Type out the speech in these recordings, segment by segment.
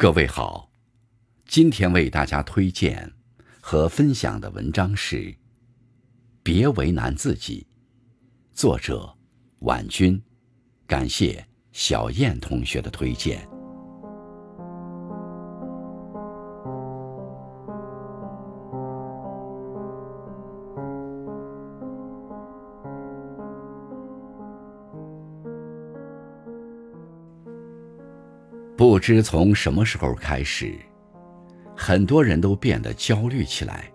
各位好，今天为大家推荐和分享的文章是《别为难自己》，作者婉君，感谢小燕同学的推荐。不知从什么时候开始，很多人都变得焦虑起来。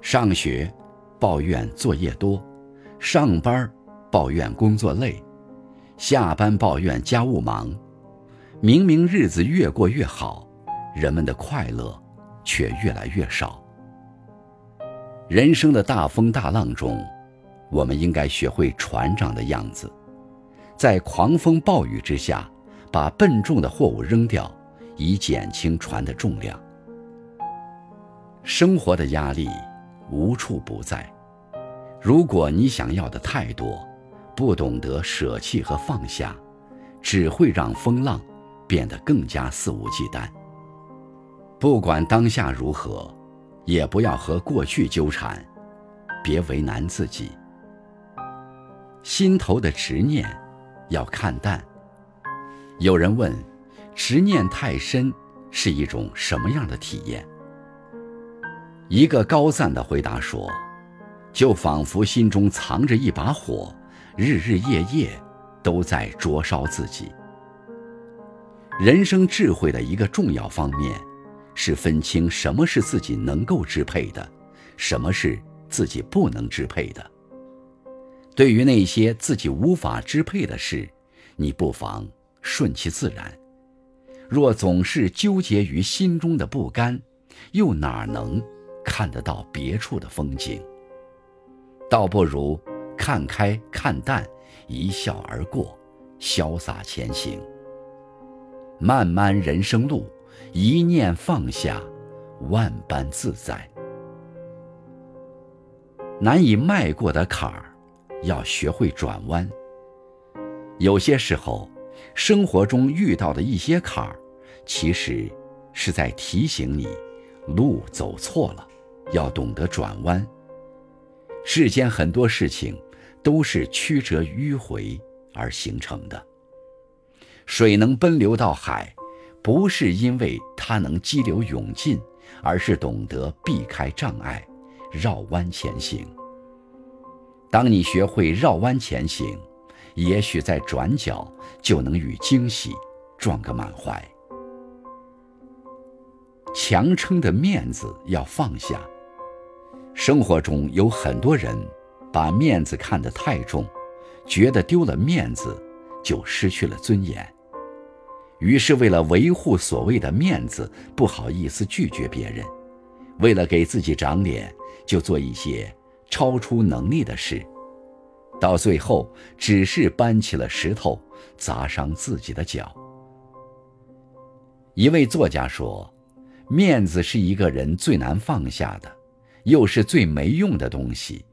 上学抱怨作业多，上班抱怨工作累，下班抱怨家务忙。明明日子越过越好，人们的快乐却越来越少。人生的大风大浪中，我们应该学会船长的样子，在狂风暴雨之下。把笨重的货物扔掉，以减轻船的重量。生活的压力无处不在，如果你想要的太多，不懂得舍弃和放下，只会让风浪变得更加肆无忌惮。不管当下如何，也不要和过去纠缠，别为难自己。心头的执念要看淡。有人问：“执念太深是一种什么样的体验？”一个高赞的回答说：“就仿佛心中藏着一把火，日日夜夜都在灼烧自己。”人生智慧的一个重要方面，是分清什么是自己能够支配的，什么是自己不能支配的。对于那些自己无法支配的事，你不妨。顺其自然。若总是纠结于心中的不甘，又哪能看得到别处的风景？倒不如看开看淡，一笑而过，潇洒前行。漫漫人生路，一念放下，万般自在。难以迈过的坎儿，要学会转弯。有些时候。生活中遇到的一些坎儿，其实是在提醒你，路走错了，要懂得转弯。世间很多事情都是曲折迂回而形成的。水能奔流到海，不是因为它能激流勇进，而是懂得避开障碍，绕弯前行。当你学会绕弯前行，也许在转角就能与惊喜撞个满怀。强撑的面子要放下。生活中有很多人把面子看得太重，觉得丢了面子就失去了尊严，于是为了维护所谓的面子，不好意思拒绝别人，为了给自己长脸，就做一些超出能力的事。到最后，只是搬起了石头，砸伤自己的脚。一位作家说：“面子是一个人最难放下的，又是最没用的东西。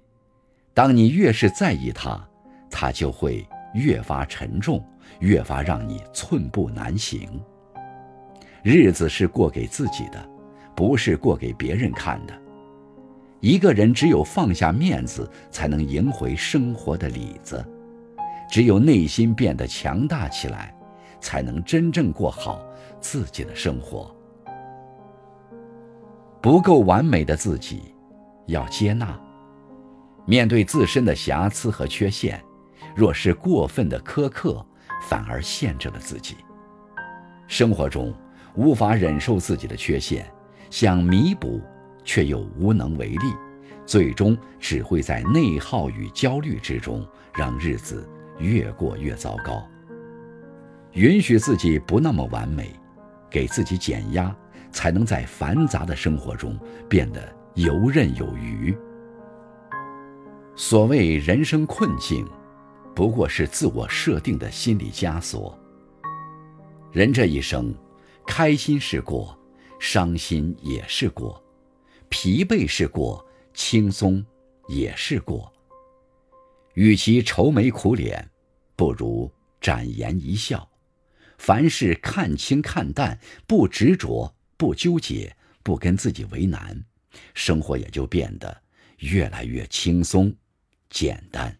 当你越是在意它，它就会越发沉重，越发让你寸步难行。日子是过给自己的，不是过给别人看的。”一个人只有放下面子，才能赢回生活的里子；只有内心变得强大起来，才能真正过好自己的生活。不够完美的自己，要接纳。面对自身的瑕疵和缺陷，若是过分的苛刻，反而限制了自己。生活中无法忍受自己的缺陷，想弥补。却又无能为力，最终只会在内耗与焦虑之中，让日子越过越糟糕。允许自己不那么完美，给自己减压，才能在繁杂的生活中变得游刃有余。所谓人生困境，不过是自我设定的心理枷锁。人这一生，开心是过，伤心也是过。疲惫是过，轻松也是过。与其愁眉苦脸，不如展颜一笑，凡事看清看淡，不执着，不纠结，不跟自己为难，生活也就变得越来越轻松、简单。